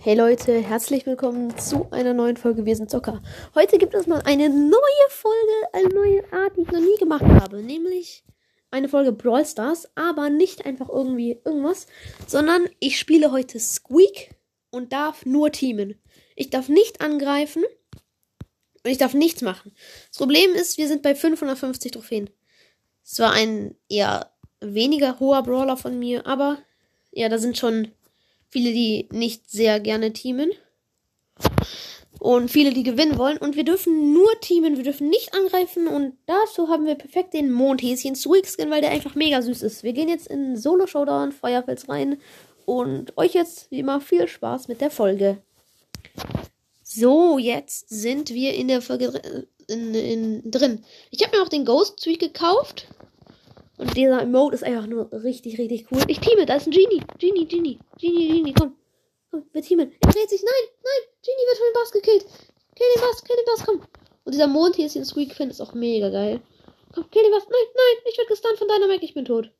Hey Leute, herzlich willkommen zu einer neuen Folge Wir sind Zocker. Heute gibt es mal eine neue Folge, eine neue Art, die ich noch nie gemacht habe. Nämlich eine Folge Brawl Stars, aber nicht einfach irgendwie irgendwas, sondern ich spiele heute Squeak und darf nur teamen. Ich darf nicht angreifen und ich darf nichts machen. Das Problem ist, wir sind bei 550 Trophäen. Es war ein eher weniger hoher Brawler von mir, aber ja, da sind schon viele, die nicht sehr gerne teamen. Und viele, die gewinnen wollen. Und wir dürfen nur teamen, wir dürfen nicht angreifen. Und dazu haben wir perfekt den Mondhäschen Squeakskin, weil der einfach mega süß ist. Wir gehen jetzt in Solo Showdown Feuerfels rein. Und euch jetzt wie immer viel Spaß mit der Folge. So, jetzt sind wir in der Folge in, in, drin. Ich habe mir auch den Ghost Tweak gekauft. Und dieser Emote ist einfach nur richtig, richtig cool. Ich teame, da ist ein Genie. Genie, Genie. Genie, Genie, komm. Komm, wir teamen. Er dreht sich. Nein, nein. Genie wird von dem Bass gekillt. Kill den Bass, kill den Bass, komm. Und dieser Mond hier ist den Squeak Fin ist auch mega geil. Komm, kill den Bass. Nein, nein. Ich werde gestunt von deiner Mac. Ich bin tot.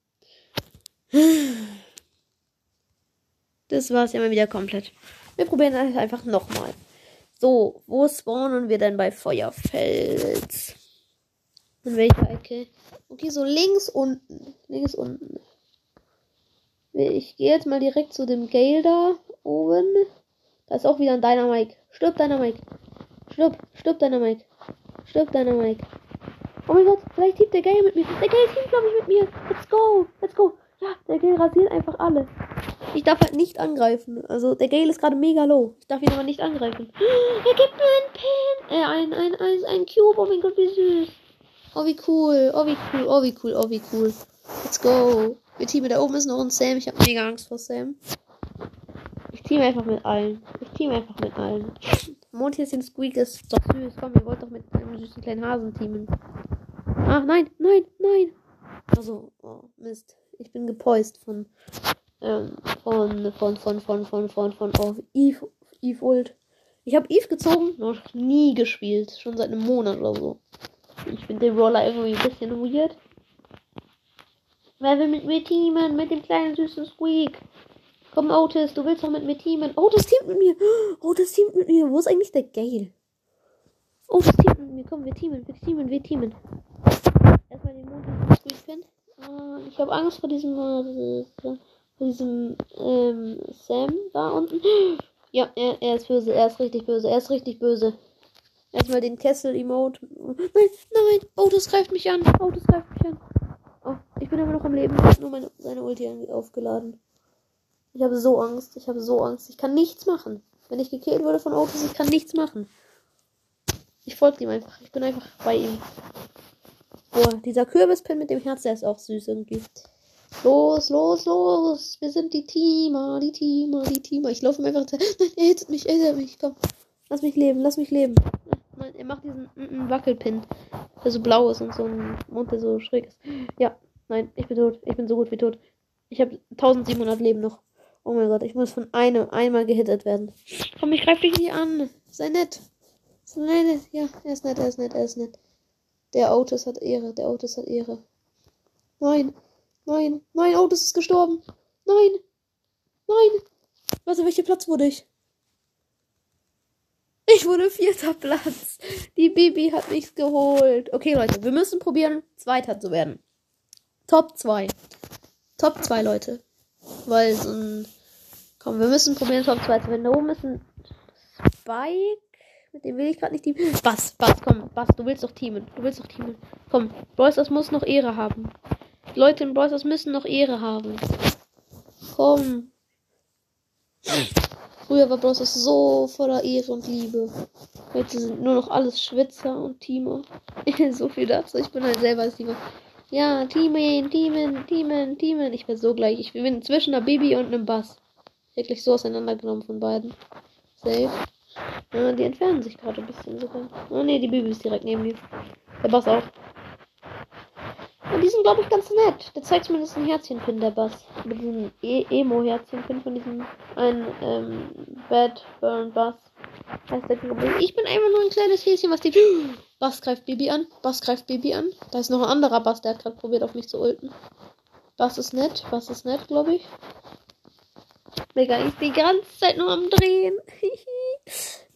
Das war's ja mal wieder komplett. Wir probieren das einfach nochmal. So, wo spawnen wir denn bei Feuerfels? In welcher Ecke? Okay, so links unten. Links unten. Ich gehe jetzt mal direkt zu dem Gale da oben. Da ist auch wieder ein Dynamite. Stirb Dynamite. Stirb, stirb Dynamite. Stirb Dynamite. Oh mein Gott, vielleicht teamt der Gale mit mir. Der Gale teamt, glaube ich, mit mir. Let's go, let's go. Ja, der Gale rasiert einfach alle. Ich darf halt nicht angreifen. Also, der Gale ist gerade mega low. Ich darf ihn aber nicht angreifen. Er gibt mir einen Pin. Äh, ein, ein, ein, ein Cube. Oh mein Gott, wie süß. Oh, wie cool. Oh, wie cool. Oh, wie cool. Oh, wie cool. Let's go. Wir teamen da oben ist noch ein Sam. Ich habe mega Angst vor Sam. Ich team einfach mit allen. Ich team einfach mit allen. Mondhäschen Squeak ist doch süß. Komm, ihr wollt doch mit einem süßen kleinen Hasen teamen. Ach, nein, nein, nein. Also, oh, Mist. Ich bin gepoist von, ähm, von, von, von, von, von, von, von, oh, Eve, Eve Ult. Ich habe Eve gezogen, noch nie gespielt. Schon seit einem Monat oder so. Ich finde den Roller irgendwie ein bisschen weird. Wer will mit mir teamen? Mit dem kleinen süßen Squeak. Komm, Otis, du willst doch mit mir teamen. Otis teamt mit mir. Otis teamt mit mir. Wo ist eigentlich der Gale? Otis teamt mit mir. Komm, wir teamen, wir teamen, wir teamen. Erstmal den Mond Squeak Pin. Uh, ich habe Angst vor diesem, uh, vor diesem ähm, Sam da unten. Ja, er, er ist böse. Er ist richtig böse. Er ist richtig böse. Erstmal den Kessel-Emote. Nein, nein. Otis greift mich an. Otis greift mich an. Oh, ich bin immer noch am Leben. Ich habe nur meine, seine Ulti aufgeladen. Ich habe so Angst. Ich habe so Angst. Ich kann nichts machen. Wenn ich gekillt wurde von Otis, ich kann nichts machen. Ich folge ihm einfach. Ich bin einfach bei ihm. Boah, dieser Kürbispin mit dem Herz, der ist auch süß irgendwie. Los, los, los. Wir sind die Teamer, die Teamer, die Teamer. Ich laufe ihm einfach. Nein, er hittet mich, er hittet mich. Komm. Lass mich leben, lass mich leben. Er macht diesen mm, mm, Wackelpin, der so blau ist und so ein Mund, der so schräg ist. Ja, nein, ich bin tot. Ich bin so gut wie tot. Ich habe 1700 Leben noch. Oh mein Gott, ich muss von einem einmal gehittet werden. Komm, ich greife dich nicht an. Sei nett. Sei nett. Ja, er ist nett, er ist nett, er ist nett. Der Otis hat Ehre, der Otis hat Ehre. Nein, nein, nein, Otis ist gestorben. Nein, nein. Warte, welcher Platz wurde ich? Ich wurde vierter Platz. Die Bibi hat nichts geholt. Okay, Leute, wir müssen probieren, Zweiter zu werden. Top 2. Top 2, Leute. Weil so ein. Komm, wir müssen probieren, Top 2 zu werden. Da oben ist ein Spike. Mit dem will ich gerade nicht teamen. Bass, Bass, komm, Bass, du willst doch teamen. Du willst doch teamen. Komm, Brawlstars muss noch Ehre haben. Die Leute in Brawlstars müssen noch Ehre haben. Komm. Früher war Bros. so voller Ehre und Liebe. Heute sind nur noch alles Schwitzer und Teamer. so viel dazu. Ich bin halt selber als Teamer. Ja, Teamen, Teamen, Teamen, Teamen. Ich bin so gleich. Ich bin zwischen einer Baby und einem Bass. Wirklich so auseinandergenommen von beiden. Safe. Ja, die entfernen sich gerade ein bisschen sogar. Oh ne, die Baby ist direkt neben mir. Der Bass auch. Und die sind, glaube ich, ganz nett. Der zeigt zumindest ein Herzchenpin, der Bass. Mit diesem e Emo-Herzchenpin von diesem einen ähm, Bad Burn Bass. Heißt der, ich bin einfach nur ein kleines Häschen, was die. Bass greift Baby an. Bass greift Baby an. Da ist noch ein anderer Bass, der hat gerade probiert, auf mich zu ulten. Bass ist nett. Bass ist nett, glaube ich. bin eigentlich die ganze Zeit nur am Drehen.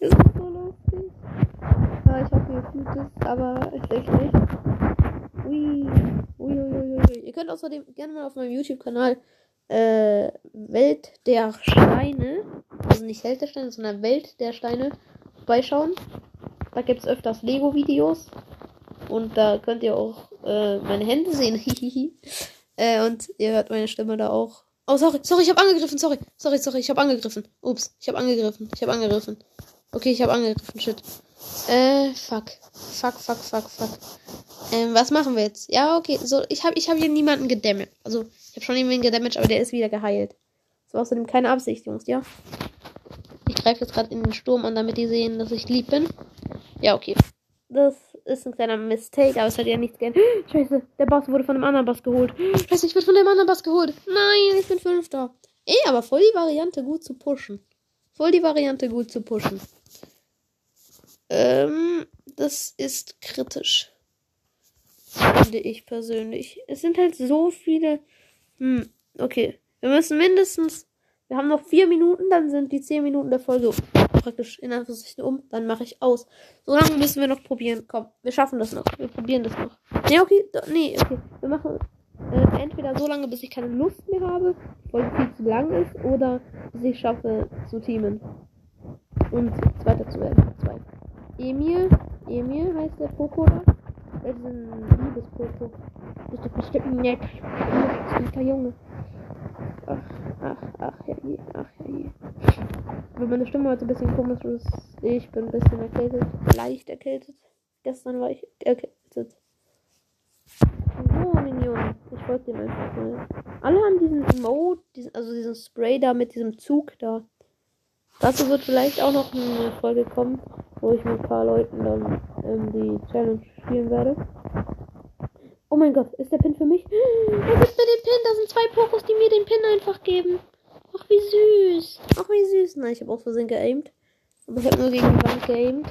das ist so lustig. Ja, ich hoffe, ihr fühlt es, aber ich denke nicht. Ui. Ui, ui, ui, ui. Ihr könnt außerdem gerne mal auf meinem YouTube-Kanal äh, Welt der Steine, also nicht Welt der Steine, sondern Welt der Steine vorbeischauen. Da gibt es öfters Lego-Videos. Und da könnt ihr auch äh, meine Hände sehen. äh, und ihr hört meine Stimme da auch. Oh, sorry, sorry, ich habe angegriffen, sorry. Sorry, sorry, ich habe angegriffen. Ups, ich habe angegriffen. Ich habe angegriffen. Okay, ich habe angegriffen, shit. Äh, fuck. Fuck, fuck, fuck, fuck. Ähm, was machen wir jetzt? Ja, okay, so, ich habe ich hab hier niemanden gedamaged. Also, ich habe schon jemanden gedamaged, aber der ist wieder geheilt. Das war außerdem keine Absicht, Jungs, ja? Ich greife jetzt gerade in den Sturm an, damit die sehen, dass ich lieb bin. Ja, okay. Das ist ein kleiner Mistake, aber es hat ja nichts gern. Scheiße, der Boss wurde von einem anderen Boss geholt. Scheiße, ich werde von dem anderen Boss geholt. Nein, ich bin Fünfter. Eh, aber voll die Variante gut zu pushen. Voll die Variante gut zu pushen. Ähm, das ist kritisch. Finde ich persönlich. Es sind halt so viele. Hm, okay. Wir müssen mindestens. Wir haben noch vier Minuten, dann sind die zehn Minuten der Folge praktisch in Anführungszeichen um. Dann mache ich aus. So lange müssen wir noch probieren. Komm, wir schaffen das noch. Wir probieren das noch. Nee, okay. Nee, okay. Wir machen äh, entweder so lange, bis ich keine Lust mehr habe, weil es viel zu lang ist, oder bis ich schaffe zu teamen. Und Zweiter zu werden. Zwei. Emil. Emil heißt der Poco da. Das ist ein Liebesfoto. Bist du bestimmt nett. Guter Junge. Ach, ach, ach, herrje, ach, herrje. Wenn meine Stimme heute ein bisschen komisch ist, ich bin ein bisschen erkältet. Leicht erkältet. Gestern war ich erkältet. So, Minion. Ich folge dem einfach mal. Alle haben diesen Emote, diesen, also diesen Spray da mit diesem Zug da. Dazu wird vielleicht auch noch eine Folge kommen, wo ich mit ein paar Leuten dann ähm, die Challenge spielen werde. Oh mein Gott, ist der Pin für mich? Er gibt mir den Pin. Da sind zwei Pokos, die mir den Pin einfach geben. Ach, wie süß. Ach, wie süß. Nein, ich habe aus Versehen geaimt. Aber ich habe nur gegen die Wand geaimt.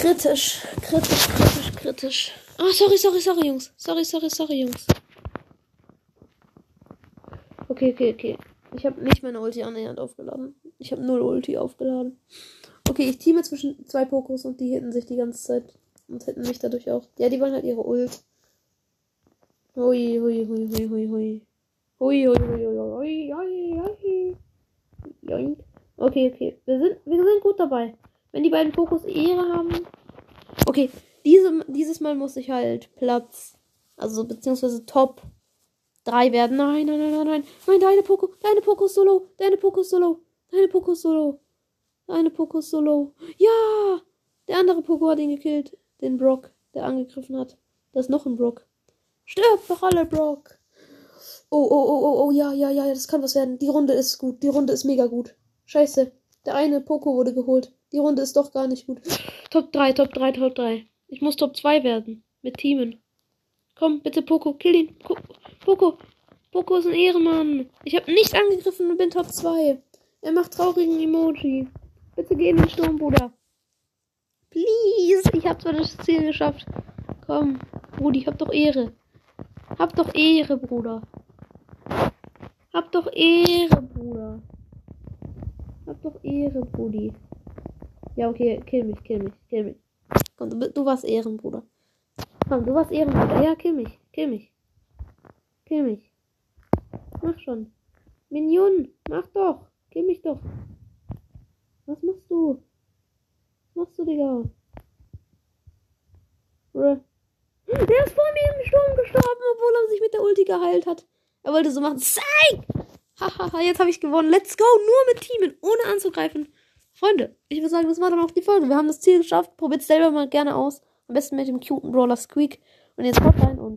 Kritisch, kritisch, kritisch, kritisch. Ah, oh, sorry, sorry, sorry, Jungs. Sorry, sorry, sorry, Jungs. Okay, okay, okay. Ich habe nicht meine Ulti annähernd aufgeladen. Ich habe null Ulti aufgeladen. Okay, ich teame zwischen zwei Pokos und die hitten sich die ganze Zeit. Und hätten mich dadurch auch. Ja, die wollen halt ihre Ult. Hui, hui, hui, hui, hui, hui. Hui, hui, hui, hui, hui, hui, hui. Okay, okay. Wir sind, wir sind gut dabei. Wenn die beiden Fokus Ehre haben. Okay, diese, dieses Mal muss ich halt Platz. Also, beziehungsweise Top 3 werden. Nein, nein, nein, nein, nein. Nein, deine Poko, deine Poko Solo, deine Poko Solo, deine Poko Solo. Deine Poko Solo. Ja! Der andere Poko hat ihn gekillt. Den Brock, der angegriffen hat. Da ist noch ein Brock. Stirb doch alle, Brock. Oh, oh, oh, oh, oh, ja, ja, ja, das kann was werden. Die Runde ist gut. Die Runde ist mega gut. Scheiße. Der eine Poko wurde geholt. Die Runde ist doch gar nicht gut. Top 3, Top 3, Top 3. Ich muss Top 2 werden. Mit Teamen. Komm, bitte Poko, kill ihn. Poko. Poko ist ein Ehrenmann. Ich habe nicht angegriffen und bin Top 2. Er macht traurigen Emoji. Bitte geh in den Sturm, Bruder. Please. Ich habe zwar das Ziel geschafft. Komm, Brudi, hab doch Ehre. Hab doch Ehre, Bruder. Hab doch Ehre, Bruder. Hab doch Ehre, Brudi. Ja, okay, kill mich, kill mich, kill mich. Komm, du, du warst Ehren, Bruder. Komm, du warst Ehren, Bruder. Ja, kill mich, kill mich. Kill mich. Mach schon. Minion, mach doch. Kill mich doch. Was machst du? Was machst du, Digga? Bruh. Der ist vor mir im Sturm gestorben, obwohl er sich mit der Ulti geheilt hat. Er wollte so machen. Zeig! Hahaha, jetzt habe ich gewonnen. Let's go. Nur mit Teamen, ohne anzugreifen. Freunde, ich würde sagen, das war dann auch die Folge. Wir haben das Ziel geschafft. Probiert selber mal gerne aus. Am besten mit dem cuten Brawler Squeak. Und jetzt haut rein und